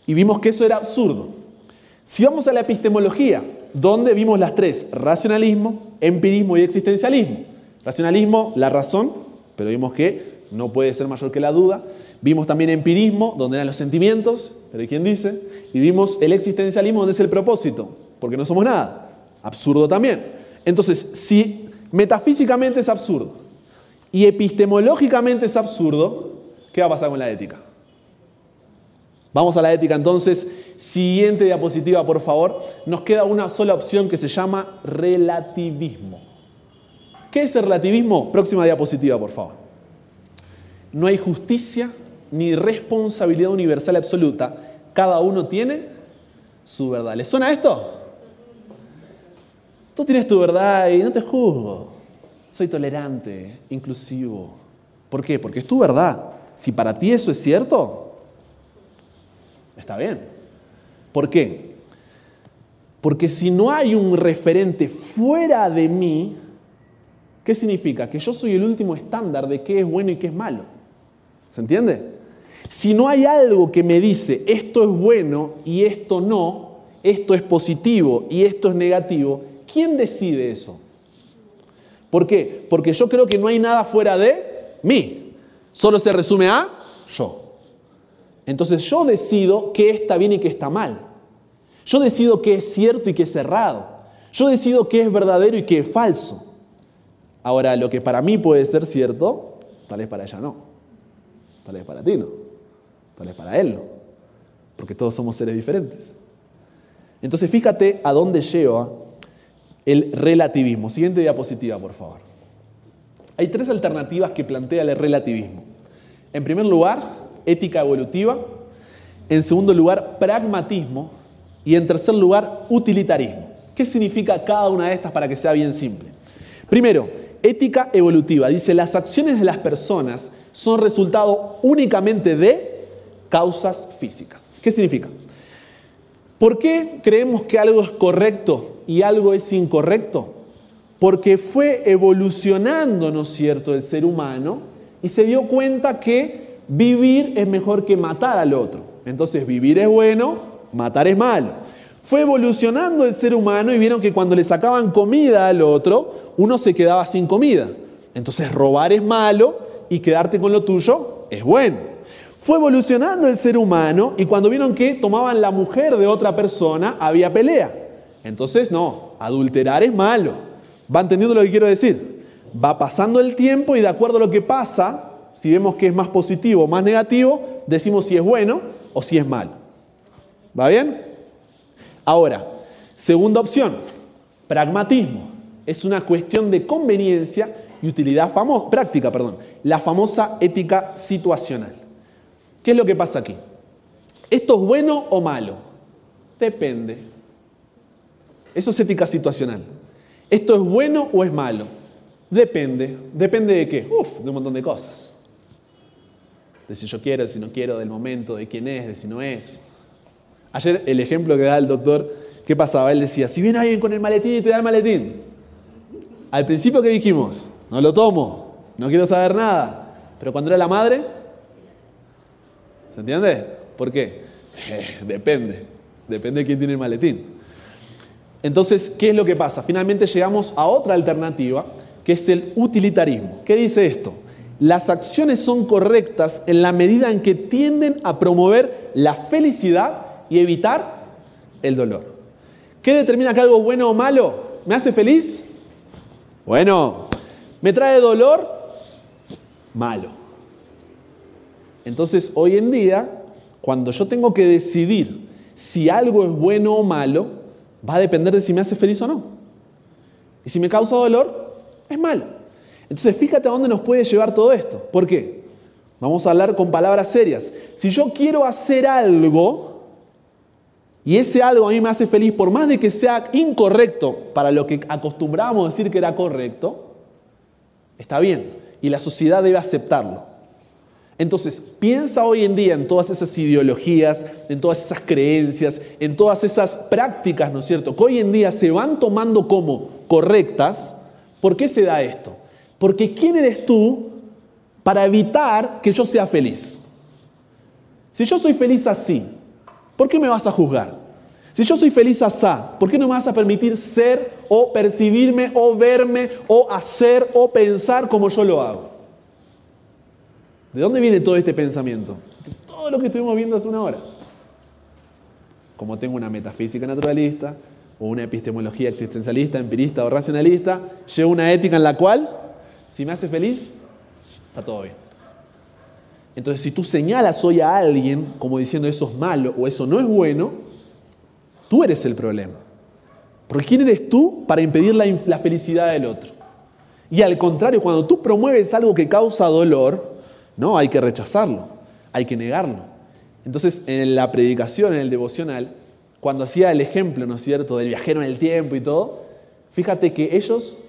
y vimos que eso era absurdo, si vamos a la epistemología, ¿dónde vimos las tres? Racionalismo, empirismo y existencialismo. Racionalismo, la razón, pero vimos que no puede ser mayor que la duda. Vimos también empirismo, donde eran los sentimientos, pero ¿y quién dice? Y vimos el existencialismo, donde es el propósito, porque no somos nada. Absurdo también. Entonces, si metafísicamente es absurdo y epistemológicamente es absurdo, ¿qué va a pasar con la ética? Vamos a la ética entonces. Siguiente diapositiva, por favor. Nos queda una sola opción que se llama relativismo. ¿Qué es el relativismo? Próxima diapositiva, por favor. No hay justicia ni responsabilidad universal absoluta. Cada uno tiene su verdad. ¿Le suena esto? Tú tienes tu verdad y no te juzgo. Soy tolerante, inclusivo. ¿Por qué? Porque es tu verdad. Si para ti eso es cierto, Está bien. ¿Por qué? Porque si no hay un referente fuera de mí, ¿qué significa? Que yo soy el último estándar de qué es bueno y qué es malo. ¿Se entiende? Si no hay algo que me dice esto es bueno y esto no, esto es positivo y esto es negativo, ¿quién decide eso? ¿Por qué? Porque yo creo que no hay nada fuera de mí. Solo se resume a yo. Entonces yo decido qué está bien y qué está mal. Yo decido qué es cierto y qué es errado. Yo decido qué es verdadero y qué es falso. Ahora, lo que para mí puede ser cierto, tal vez para ella no. Tal vez para ti no. Tal vez para él no. Porque todos somos seres diferentes. Entonces fíjate a dónde lleva el relativismo. Siguiente diapositiva, por favor. Hay tres alternativas que plantea el relativismo. En primer lugar, ética evolutiva. En segundo lugar, pragmatismo. Y en tercer lugar, utilitarismo. ¿Qué significa cada una de estas para que sea bien simple? Primero, ética evolutiva. Dice, las acciones de las personas son resultado únicamente de causas físicas. ¿Qué significa? ¿Por qué creemos que algo es correcto y algo es incorrecto? Porque fue evolucionando, ¿no es cierto?, el ser humano y se dio cuenta que vivir es mejor que matar al otro. Entonces, vivir es bueno, matar es malo. Fue evolucionando el ser humano y vieron que cuando le sacaban comida al otro, uno se quedaba sin comida. Entonces, robar es malo y quedarte con lo tuyo es bueno. Fue evolucionando el ser humano y cuando vieron que tomaban la mujer de otra persona, había pelea. Entonces, no, adulterar es malo. ¿Va entendiendo lo que quiero decir? Va pasando el tiempo y de acuerdo a lo que pasa, si vemos que es más positivo o más negativo, decimos si es bueno o si es malo. ¿Va bien? Ahora, segunda opción, pragmatismo. Es una cuestión de conveniencia y utilidad práctica, perdón, la famosa ética situacional. ¿Qué es lo que pasa aquí? ¿Esto es bueno o malo? Depende. Eso es ética situacional. ¿Esto es bueno o es malo? Depende. ¿Depende de qué? Uf, de un montón de cosas. De si yo quiero, de si no quiero, del momento, de quién es, de si no es. Ayer el ejemplo que da el doctor, ¿qué pasaba? Él decía, si viene alguien con el maletín y te da el maletín. Al principio, ¿qué dijimos? No lo tomo, no quiero saber nada. Pero cuando era la madre, ¿se entiende? ¿Por qué? depende, depende de quién tiene el maletín. Entonces, ¿qué es lo que pasa? Finalmente llegamos a otra alternativa, que es el utilitarismo. ¿Qué dice esto? Las acciones son correctas en la medida en que tienden a promover la felicidad y evitar el dolor. ¿Qué determina que algo bueno o malo? ¿Me hace feliz? Bueno. ¿Me trae dolor? Malo. Entonces, hoy en día, cuando yo tengo que decidir si algo es bueno o malo, va a depender de si me hace feliz o no. Y si me causa dolor, es malo. Entonces fíjate a dónde nos puede llevar todo esto. ¿Por qué? Vamos a hablar con palabras serias. Si yo quiero hacer algo y ese algo a mí me hace feliz, por más de que sea incorrecto para lo que acostumbramos decir que era correcto, está bien. Y la sociedad debe aceptarlo. Entonces, piensa hoy en día en todas esas ideologías, en todas esas creencias, en todas esas prácticas, ¿no es cierto?, que hoy en día se van tomando como correctas. ¿Por qué se da esto? Porque ¿quién eres tú para evitar que yo sea feliz? Si yo soy feliz así, ¿por qué me vas a juzgar? Si yo soy feliz así, ¿por qué no me vas a permitir ser o percibirme o verme o hacer o pensar como yo lo hago? ¿De dónde viene todo este pensamiento? De todo lo que estuvimos viendo hace una hora. Como tengo una metafísica naturalista, o una epistemología existencialista, empirista o racionalista, llevo una ética en la cual, si me hace feliz, está todo bien. Entonces, si tú señalas hoy a alguien como diciendo eso es malo o eso no es bueno, tú eres el problema. Porque ¿quién eres tú para impedir la, la felicidad del otro? Y al contrario, cuando tú promueves algo que causa dolor, no, hay que rechazarlo, hay que negarlo. Entonces, en la predicación, en el devocional, cuando hacía el ejemplo, ¿no es cierto?, del viajero en el tiempo y todo, fíjate que ellos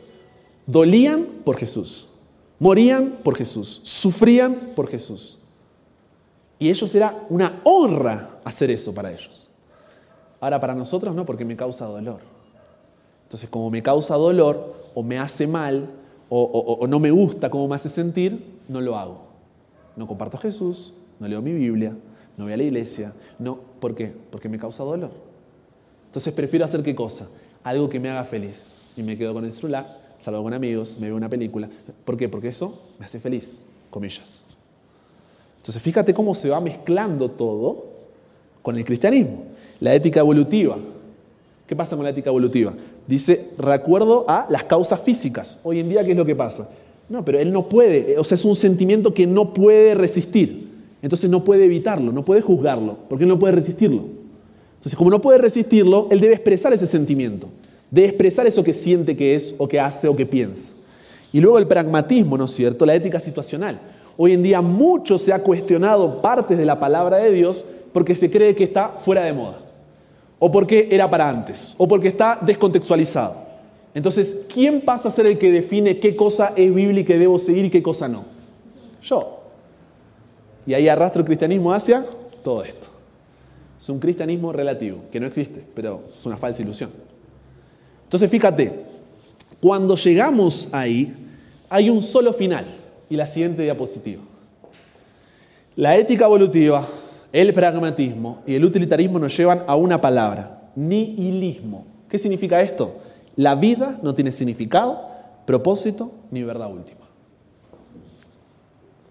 dolían por Jesús, morían por Jesús, sufrían por Jesús. Y ellos era una honra hacer eso para ellos. Ahora para nosotros no, porque me causa dolor. Entonces, como me causa dolor, o me hace mal, o, o no me gusta cómo me hace sentir, no lo hago no comparto a Jesús, no leo mi Biblia, no voy a la iglesia. No, ¿Por qué? Porque me causa dolor. Entonces prefiero hacer qué cosa? Algo que me haga feliz. Y me quedo con el celular, salgo con amigos, me veo una película. ¿Por qué? Porque eso me hace feliz, comillas. Entonces fíjate cómo se va mezclando todo con el cristianismo. La ética evolutiva. ¿Qué pasa con la ética evolutiva? Dice, recuerdo a las causas físicas. Hoy en día, ¿qué es lo que pasa? No, pero él no puede, o sea, es un sentimiento que no puede resistir. Entonces no puede evitarlo, no puede juzgarlo, porque él no puede resistirlo. Entonces, como no puede resistirlo, él debe expresar ese sentimiento, debe expresar eso que siente que es, o que hace, o que piensa. Y luego el pragmatismo, ¿no es cierto? La ética situacional. Hoy en día mucho se ha cuestionado partes de la palabra de Dios porque se cree que está fuera de moda, o porque era para antes, o porque está descontextualizado. Entonces, ¿quién pasa a ser el que define qué cosa es Biblia y debo seguir y qué cosa no? Yo. Y ahí arrastro el cristianismo hacia todo esto. Es un cristianismo relativo, que no existe, pero es una falsa ilusión. Entonces, fíjate, cuando llegamos ahí, hay un solo final y la siguiente diapositiva. La ética evolutiva, el pragmatismo y el utilitarismo nos llevan a una palabra, nihilismo. ¿Qué significa esto? La vida no tiene significado, propósito ni verdad última.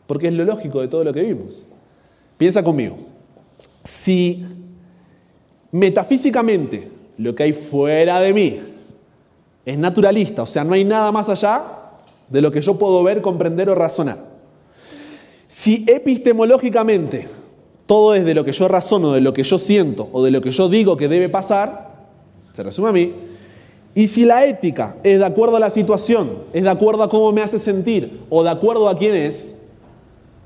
Porque es lo lógico de todo lo que vimos. Piensa conmigo. Si metafísicamente lo que hay fuera de mí es naturalista, o sea, no hay nada más allá de lo que yo puedo ver, comprender o razonar. Si epistemológicamente todo es de lo que yo razono, de lo que yo siento o de lo que yo digo que debe pasar, se resume a mí, y si la ética es de acuerdo a la situación, es de acuerdo a cómo me hace sentir o de acuerdo a quién es,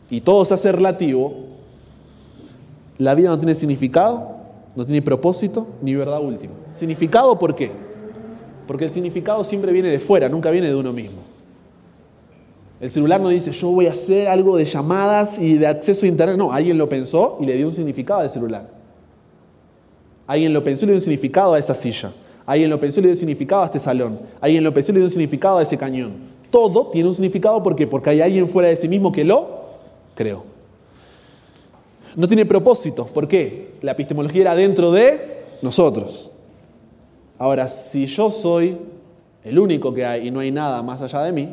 y todo se hace relativo, la vida no tiene significado, no tiene propósito ni verdad última. ¿Significado por qué? Porque el significado siempre viene de fuera, nunca viene de uno mismo. El celular no dice yo voy a hacer algo de llamadas y de acceso a internet. No, alguien lo pensó y le dio un significado al celular. Alguien lo pensó y le dio un significado a esa silla. Alguien lo pensó y le dio significado a este salón. Alguien lo pensó y le dio significado a ese cañón. Todo tiene un significado ¿por qué? porque hay alguien fuera de sí mismo que lo creó. No tiene propósito. ¿Por qué? La epistemología era dentro de nosotros. Ahora, si yo soy el único que hay y no hay nada más allá de mí,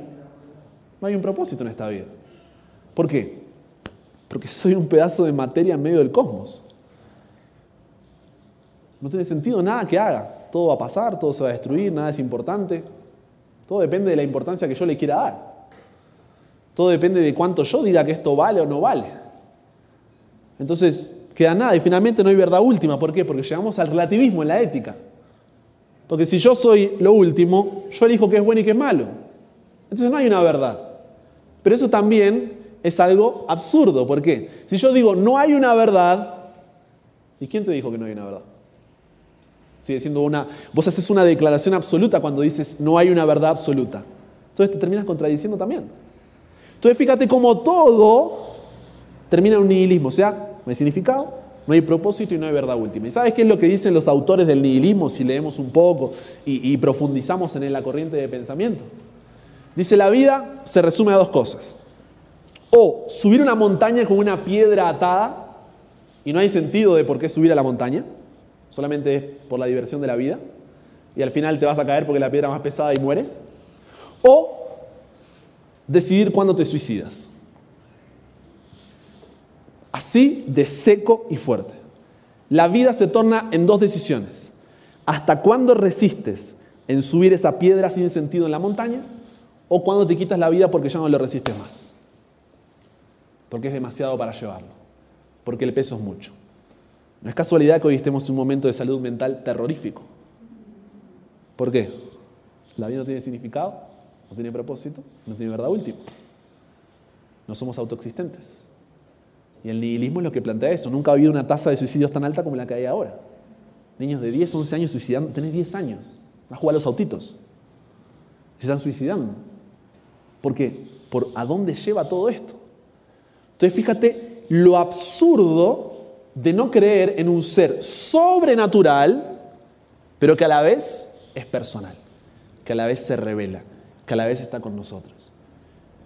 no hay un propósito en esta vida. ¿Por qué? Porque soy un pedazo de materia en medio del cosmos. No tiene sentido nada que haga todo va a pasar, todo se va a destruir, nada es importante. Todo depende de la importancia que yo le quiera dar. Todo depende de cuánto yo diga que esto vale o no vale. Entonces, queda nada y finalmente no hay verdad última. ¿Por qué? Porque llegamos al relativismo en la ética. Porque si yo soy lo último, yo elijo qué es bueno y qué es malo. Entonces no hay una verdad. Pero eso también es algo absurdo. ¿Por qué? Si yo digo no hay una verdad, ¿y quién te dijo que no hay una verdad? Sigue siendo una. Vos haces una declaración absoluta cuando dices no hay una verdad absoluta. Entonces te terminas contradiciendo también. Entonces fíjate cómo todo termina en un nihilismo. O sea, no hay significado, no hay propósito y no hay verdad última. ¿Y sabes qué es lo que dicen los autores del nihilismo si leemos un poco y, y profundizamos en la corriente de pensamiento? Dice la vida se resume a dos cosas. O subir una montaña con una piedra atada y no hay sentido de por qué subir a la montaña solamente es por la diversión de la vida, y al final te vas a caer porque la piedra más pesada y mueres, o decidir cuándo te suicidas. Así de seco y fuerte. La vida se torna en dos decisiones. ¿Hasta cuándo resistes en subir esa piedra sin sentido en la montaña? ¿O cuándo te quitas la vida porque ya no lo resistes más? Porque es demasiado para llevarlo. Porque el peso es mucho. No es casualidad que hoy estemos en un momento de salud mental terrorífico. ¿Por qué? La vida no tiene significado, no tiene propósito, no tiene verdad última. No somos autoexistentes. Y el nihilismo es lo que plantea eso. Nunca ha habido una tasa de suicidios tan alta como la que hay ahora. Niños de 10, 11 años suicidando. Tenés 10 años. A jugar los autitos. Se están suicidando. ¿Por qué? Por a dónde lleva todo esto. Entonces fíjate lo absurdo de no creer en un ser sobrenatural, pero que a la vez es personal, que a la vez se revela, que a la vez está con nosotros.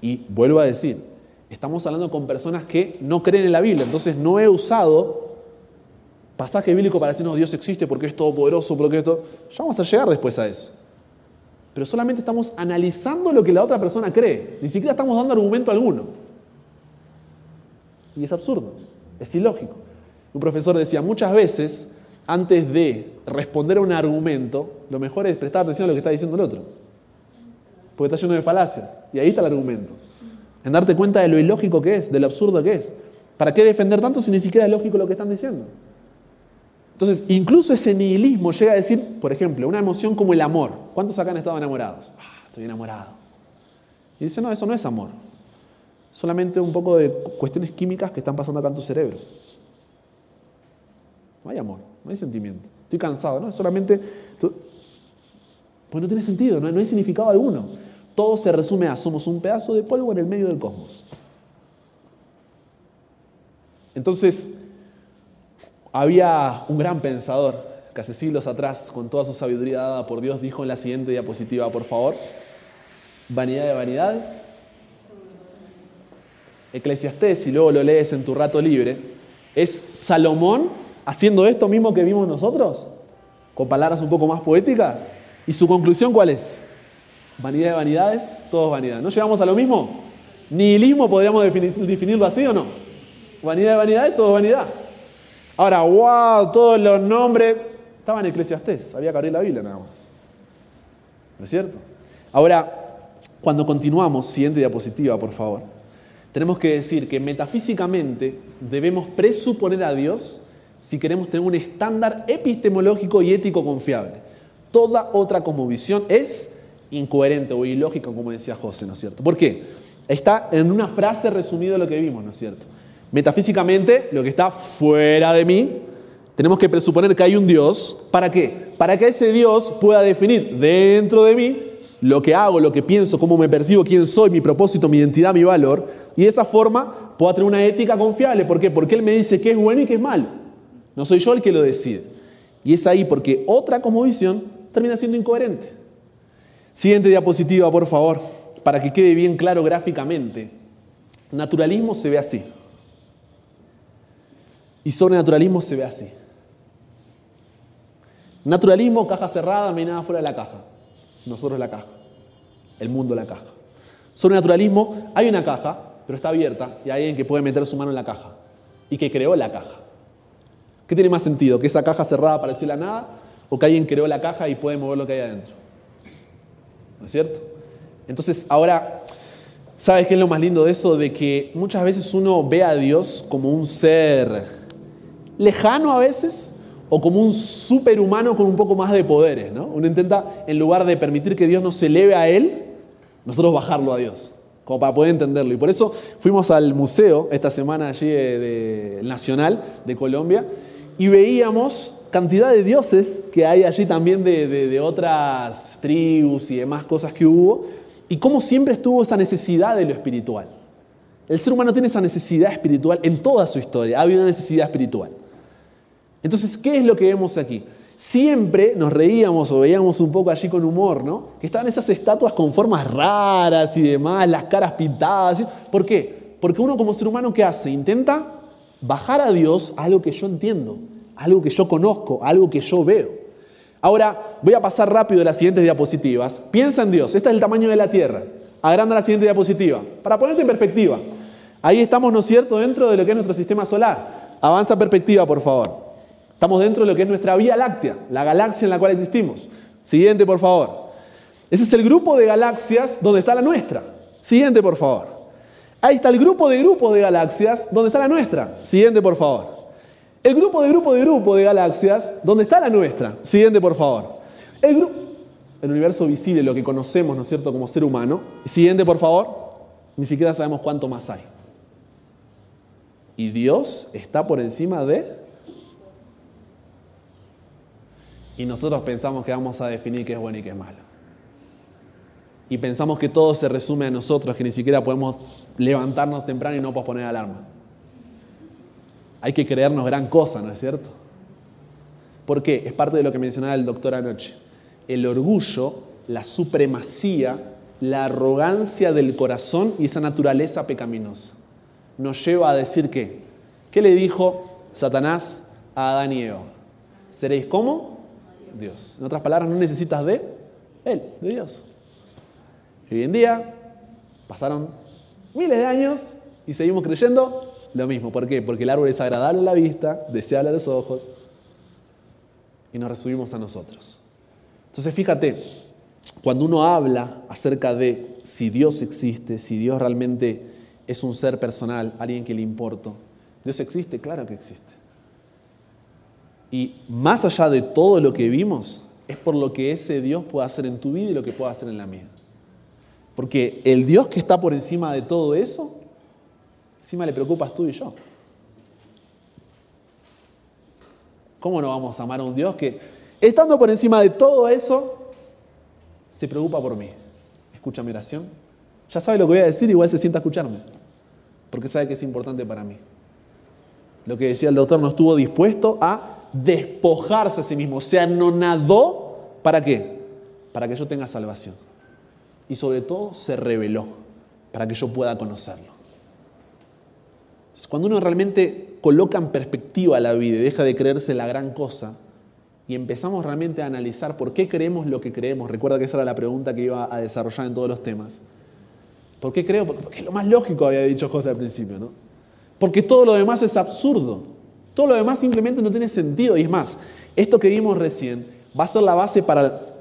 Y vuelvo a decir, estamos hablando con personas que no creen en la Biblia, entonces no he usado pasaje bíblico para decirnos Dios existe porque es todopoderoso, porque esto... Ya vamos a llegar después a eso. Pero solamente estamos analizando lo que la otra persona cree, ni siquiera estamos dando argumento alguno. Y es absurdo, es ilógico. Un profesor decía, muchas veces, antes de responder a un argumento, lo mejor es prestar atención a lo que está diciendo el otro. Porque está lleno de falacias. Y ahí está el argumento. En darte cuenta de lo ilógico que es, de lo absurdo que es. ¿Para qué defender tanto si ni siquiera es lógico lo que están diciendo? Entonces, incluso ese nihilismo llega a decir, por ejemplo, una emoción como el amor. ¿Cuántos acá han estado enamorados? Ah, estoy enamorado. Y dice, no, eso no es amor. Solamente un poco de cuestiones químicas que están pasando acá en tu cerebro. No hay amor, no hay sentimiento. Estoy cansado, ¿no? Solamente Pues no tiene sentido, no, no hay significado alguno. Todo se resume a somos un pedazo de polvo en el medio del cosmos. Entonces, había un gran pensador que hace siglos atrás, con toda su sabiduría dada por Dios, dijo en la siguiente diapositiva, por favor, vanidad de vanidades. Eclesiastés, si luego lo lees en tu rato libre, es Salomón haciendo esto mismo que vimos nosotros, con palabras un poco más poéticas. ¿Y su conclusión cuál es? Vanidad de vanidades, todo es vanidad. ¿No llegamos a lo mismo? Nihilismo podríamos definirlo así o no. Vanidad de vanidades, todo es vanidad. Ahora, wow, todos los nombres estaban en Eclesiastés, había que abrir la Biblia nada más. ¿No es cierto? Ahora, cuando continuamos, siguiente diapositiva, por favor, tenemos que decir que metafísicamente debemos presuponer a Dios si queremos tener un estándar epistemológico y ético confiable. Toda otra visión es incoherente o ilógica, como decía José, ¿no es cierto? ¿Por qué? Está en una frase resumido lo que vimos, ¿no es cierto? Metafísicamente, lo que está fuera de mí, tenemos que presuponer que hay un Dios. ¿Para qué? Para que ese Dios pueda definir dentro de mí lo que hago, lo que pienso, cómo me percibo, quién soy, mi propósito, mi identidad, mi valor. Y de esa forma pueda tener una ética confiable. ¿Por qué? Porque Él me dice qué es bueno y qué es malo. No soy yo el que lo decide. Y es ahí porque otra cosmovisión termina siendo incoherente. Siguiente diapositiva, por favor, para que quede bien claro gráficamente. Naturalismo se ve así. Y sobrenaturalismo se ve así. Naturalismo, caja cerrada, no hay nada fuera de la caja. Nosotros la caja. El mundo la caja. Sobrenaturalismo, hay una caja, pero está abierta y hay alguien que puede meter su mano en la caja y que creó la caja. ¿Qué tiene más sentido? ¿Que esa caja cerrada pareció la nada o que alguien creó la caja y puede mover lo que hay adentro? ¿No es cierto? Entonces, ahora, ¿sabes qué es lo más lindo de eso? De que muchas veces uno ve a Dios como un ser lejano a veces o como un superhumano con un poco más de poderes. ¿no? Uno intenta, en lugar de permitir que Dios nos eleve a Él, nosotros bajarlo a Dios, como para poder entenderlo. Y por eso fuimos al museo esta semana allí de, Nacional de Colombia y veíamos cantidad de dioses que hay allí también de, de otras tribus y demás cosas que hubo, y cómo siempre estuvo esa necesidad de lo espiritual. El ser humano tiene esa necesidad espiritual en toda su historia, ha habido una necesidad espiritual. Entonces, ¿qué es lo que vemos aquí? Siempre nos reíamos o veíamos un poco allí con humor, ¿no? Que estaban esas estatuas con formas raras y demás, las caras pintadas. ¿Por qué? Porque uno como ser humano, ¿qué hace? Intenta bajar a Dios a algo que yo entiendo, algo que yo conozco, algo que yo veo. Ahora, voy a pasar rápido las siguientes diapositivas. Piensa en Dios, este es el tamaño de la Tierra. Agranda la siguiente diapositiva, para ponerte en perspectiva. Ahí estamos, ¿no es cierto?, dentro de lo que es nuestro sistema solar. Avanza perspectiva, por favor. Estamos dentro de lo que es nuestra Vía Láctea, la galaxia en la cual existimos. Siguiente, por favor. Ese es el grupo de galaxias donde está la nuestra. Siguiente, por favor. Ahí está el grupo de grupos de galaxias donde está la nuestra. Siguiente, por favor. El grupo de grupo de grupo de galaxias donde está la nuestra. Siguiente, por favor. El, el universo visible, lo que conocemos, ¿no es cierto?, como ser humano. Siguiente, por favor. Ni siquiera sabemos cuánto más hay. Y Dios está por encima de Y nosotros pensamos que vamos a definir qué es bueno y qué es malo. Y pensamos que todo se resume a nosotros, que ni siquiera podemos levantarnos temprano y no posponer alarma. Hay que creernos gran cosa, ¿no es cierto? ¿Por qué? Es parte de lo que mencionaba el doctor anoche. El orgullo, la supremacía, la arrogancia del corazón y esa naturaleza pecaminosa nos lleva a decir qué. ¿Qué le dijo Satanás a Adán y? ¿Seréis como? Dios. En otras palabras, no necesitas de Él, de Dios. hoy en día pasaron miles de años y seguimos creyendo lo mismo. ¿Por qué? Porque el árbol es agradable a la vista, deseable a los ojos y nos resumimos a nosotros. Entonces fíjate, cuando uno habla acerca de si Dios existe, si Dios realmente es un ser personal, alguien que le importa, Dios existe, claro que existe. Y más allá de todo lo que vimos, es por lo que ese Dios puede hacer en tu vida y lo que puede hacer en la mía. Porque el Dios que está por encima de todo eso, encima le preocupas tú y yo. ¿Cómo no vamos a amar a un Dios que, estando por encima de todo eso, se preocupa por mí. Escucha mi oración. Ya sabe lo que voy a decir, igual se sienta a escucharme. Porque sabe que es importante para mí. Lo que decía el doctor, no estuvo dispuesto a despojarse a sí mismo. Se anonadó. ¿Para qué? Para que yo tenga salvación. Y sobre todo se reveló para que yo pueda conocerlo. Cuando uno realmente coloca en perspectiva la vida y deja de creerse la gran cosa, y empezamos realmente a analizar por qué creemos lo que creemos, recuerda que esa era la pregunta que iba a desarrollar en todos los temas. ¿Por qué creo? Porque es lo más lógico, había dicho José al principio, ¿no? Porque todo lo demás es absurdo. Todo lo demás simplemente no tiene sentido. Y es más, esto que vimos recién va a ser la base para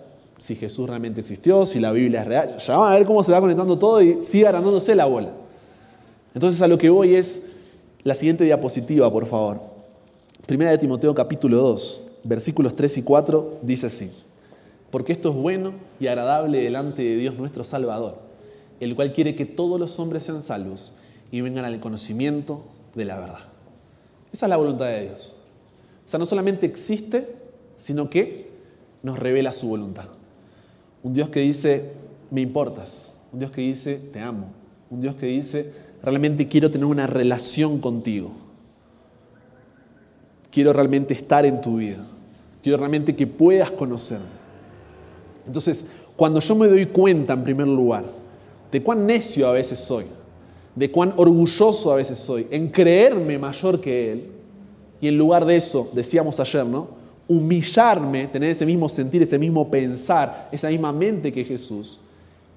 si Jesús realmente existió, si la Biblia es real. Ya van a ver cómo se va conectando todo y sigue agrandándose la bola. Entonces a lo que voy es la siguiente diapositiva, por favor. Primera de Timoteo capítulo 2 versículos 3 y 4 dice así, porque esto es bueno y agradable delante de Dios nuestro Salvador, el cual quiere que todos los hombres sean salvos y vengan al conocimiento de la verdad. Esa es la voluntad de Dios. O sea, no solamente existe, sino que nos revela su voluntad. Un Dios que dice, me importas. Un Dios que dice, te amo. Un Dios que dice, realmente quiero tener una relación contigo. Quiero realmente estar en tu vida. Quiero realmente que puedas conocerme. Entonces, cuando yo me doy cuenta, en primer lugar, de cuán necio a veces soy, de cuán orgulloso a veces soy, en creerme mayor que Él, y en lugar de eso, decíamos ayer, ¿no? Humillarme, tener ese mismo sentir, ese mismo pensar, esa misma mente que Jesús,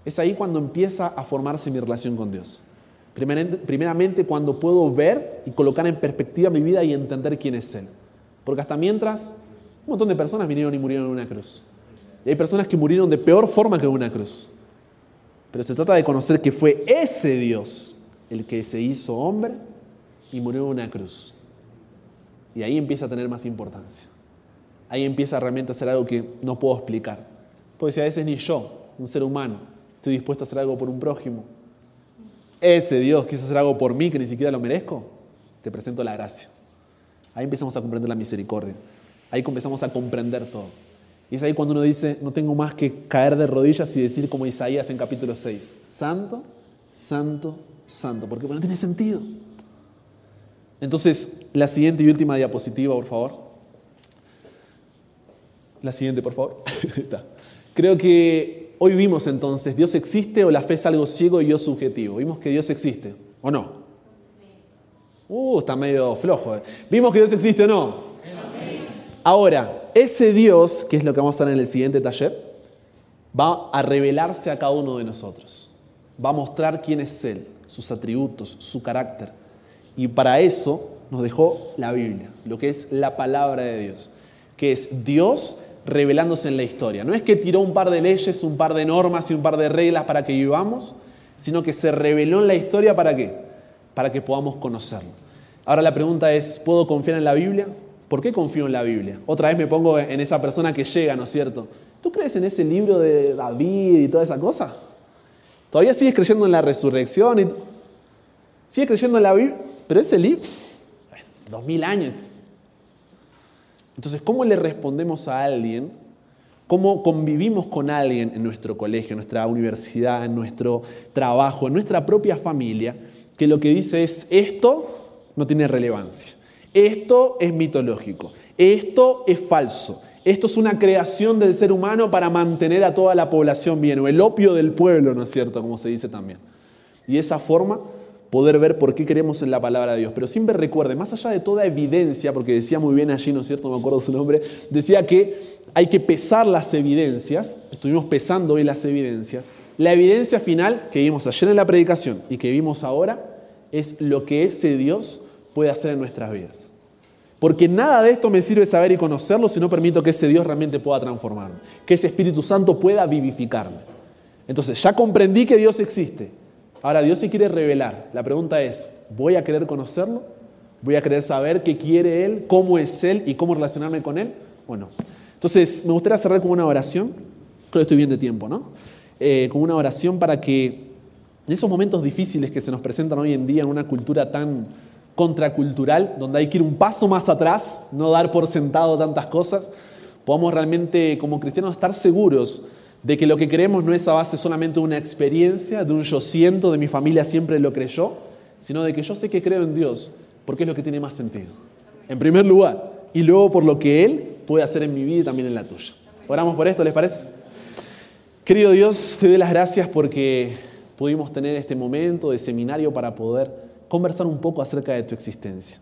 es ahí cuando empieza a formarse mi relación con Dios. Primeramente, cuando puedo ver y colocar en perspectiva mi vida y entender quién es Él. Porque hasta mientras un montón de personas vinieron y murieron en una cruz. Y hay personas que murieron de peor forma que en una cruz. Pero se trata de conocer que fue ese Dios el que se hizo hombre y murió en una cruz. Y ahí empieza a tener más importancia. Ahí empieza realmente a hacer algo que no puedo explicar. Porque si a veces ni yo, un ser humano, estoy dispuesto a hacer algo por un prójimo, ese Dios quiso hacer algo por mí que ni siquiera lo merezco, te presento la gracia. Ahí empezamos a comprender la misericordia. Ahí comenzamos a comprender todo. Y es ahí cuando uno dice, no tengo más que caer de rodillas y decir como Isaías en capítulo 6, santo, santo, santo, porque no tiene sentido. Entonces, la siguiente y última diapositiva, por favor. La siguiente, por favor. Creo que hoy vimos entonces, ¿Dios existe o la fe es algo ciego y yo subjetivo? Vimos que Dios existe, ¿o no? Uh, está medio flojo. ¿eh? ¿Vimos que Dios existe o no? Ahora, ese Dios, que es lo que vamos a ver en el siguiente taller, va a revelarse a cada uno de nosotros. Va a mostrar quién es Él, sus atributos, su carácter. Y para eso nos dejó la Biblia, lo que es la palabra de Dios, que es Dios revelándose en la historia. No es que tiró un par de leyes, un par de normas y un par de reglas para que vivamos, sino que se reveló en la historia para qué? Para que podamos conocerlo. Ahora la pregunta es, ¿puedo confiar en la Biblia? ¿Por qué confío en la Biblia? Otra vez me pongo en esa persona que llega, ¿no es cierto? ¿Tú crees en ese libro de David y toda esa cosa? ¿Todavía sigues creyendo en la resurrección? Y... ¿Sigues creyendo en la Biblia? Pero ese libro, dos mil años. Entonces, ¿cómo le respondemos a alguien? ¿Cómo convivimos con alguien en nuestro colegio, en nuestra universidad, en nuestro trabajo, en nuestra propia familia, que lo que dice es esto no tiene relevancia? Esto es mitológico, esto es falso, esto es una creación del ser humano para mantener a toda la población bien, o el opio del pueblo, ¿no es cierto? Como se dice también. Y de esa forma poder ver por qué creemos en la palabra de Dios. Pero siempre recuerde, más allá de toda evidencia, porque decía muy bien allí, ¿no es cierto? No me acuerdo su nombre, decía que hay que pesar las evidencias, estuvimos pesando hoy las evidencias. La evidencia final que vimos ayer en la predicación y que vimos ahora es lo que ese Dios puede hacer en nuestras vidas. Porque nada de esto me sirve saber y conocerlo si no permito que ese Dios realmente pueda transformarme, que ese Espíritu Santo pueda vivificarme. Entonces, ya comprendí que Dios existe. Ahora Dios se quiere revelar. La pregunta es, ¿voy a querer conocerlo? ¿Voy a querer saber qué quiere Él, cómo es Él y cómo relacionarme con Él? Bueno, entonces me gustaría cerrar con una oración. Creo que estoy bien de tiempo, ¿no? Eh, con una oración para que en esos momentos difíciles que se nos presentan hoy en día en una cultura tan contracultural, donde hay que ir un paso más atrás, no dar por sentado tantas cosas, podamos realmente como cristianos estar seguros de que lo que creemos no es a base solamente de una experiencia, de un yo siento, de mi familia siempre lo creyó, sino de que yo sé que creo en Dios, porque es lo que tiene más sentido. En primer lugar, y luego por lo que Él puede hacer en mi vida y también en la tuya. Oramos por esto, ¿les parece? Querido Dios, te doy las gracias porque pudimos tener este momento de seminario para poder conversar un poco acerca de tu existencia.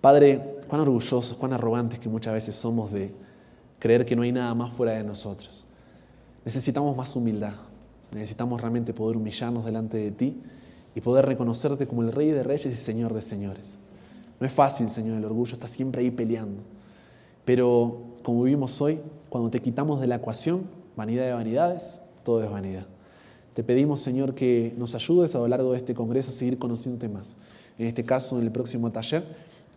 Padre, cuán orgullosos, cuán arrogantes que muchas veces somos de creer que no hay nada más fuera de nosotros. Necesitamos más humildad, necesitamos realmente poder humillarnos delante de ti y poder reconocerte como el Rey de Reyes y Señor de Señores. No es fácil, Señor, el orgullo está siempre ahí peleando. Pero como vivimos hoy, cuando te quitamos de la ecuación, vanidad de vanidades, todo es vanidad. Te pedimos, Señor, que nos ayudes a lo largo de este congreso a seguir conociéndote más. En este caso, en el próximo taller,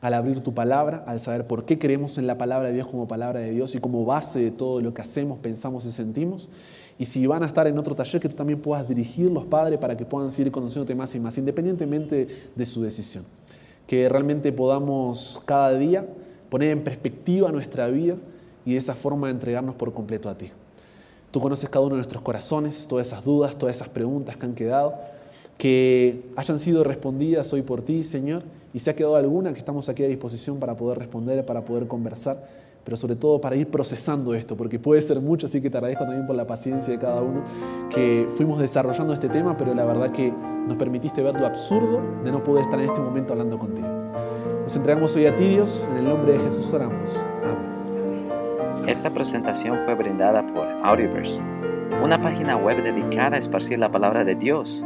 al abrir tu palabra, al saber por qué creemos en la palabra de Dios como palabra de Dios y como base de todo lo que hacemos, pensamos y sentimos. Y si van a estar en otro taller, que tú también puedas dirigirlos, Padre, para que puedan seguir conociéndote más y más, independientemente de su decisión. Que realmente podamos cada día poner en perspectiva nuestra vida y de esa forma entregarnos por completo a ti. Tú conoces cada uno de nuestros corazones, todas esas dudas, todas esas preguntas que han quedado, que hayan sido respondidas hoy por ti, Señor, y si ha quedado alguna, que estamos aquí a disposición para poder responder, para poder conversar, pero sobre todo para ir procesando esto, porque puede ser mucho, así que te agradezco también por la paciencia de cada uno, que fuimos desarrollando este tema, pero la verdad que nos permitiste ver lo absurdo de no poder estar en este momento hablando contigo. Nos entregamos hoy a ti, Dios, en el nombre de Jesús oramos. Amén. Esta presentación fue brindada por Audioverse, una página web dedicada a esparcir la palabra de Dios